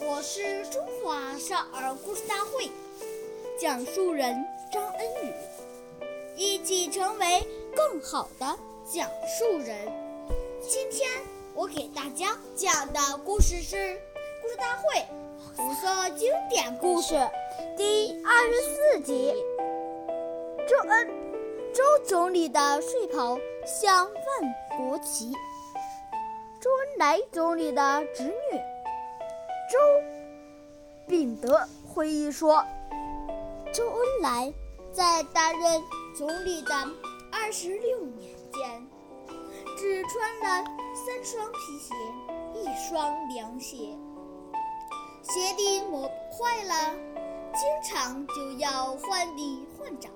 我是中华少儿故事大会讲述人张恩宇，一起成为更好的讲述人。今天我给大家讲的故事是故事大会红色经典故事第二十四集。周恩，周总理的睡袍像万国旗。周恩来总理的侄女周秉德回忆说，周恩来在担任总理的二十六年间，只穿了三双皮鞋，一双凉鞋，鞋底磨坏了，经常就要换里换掌，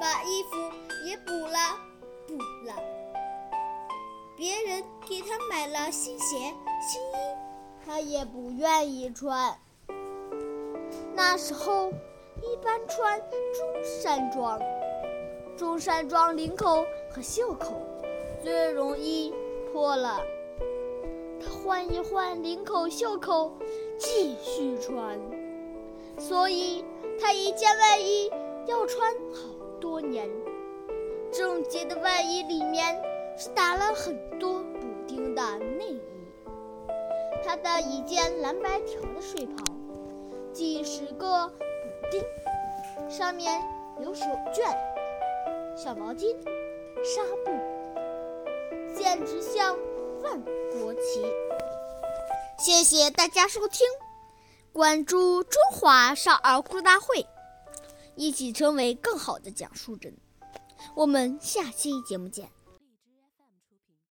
把衣服也补了补了。别人给他买了新鞋、新衣，他也不愿意穿。那时候一般穿中山装，中山装领口和袖口最容易破了。他换一换领口、袖口，继续穿。所以他一件外衣要穿好多年。整洁的外衣里面是打了很多补丁的内衣。他的一件蓝白条的睡袍，几十个补丁，上面有手绢、小毛巾、纱布，简直像万国旗。谢谢大家收听，关注中华少儿故事大会，一起成为更好的讲述人。我们下期节目见。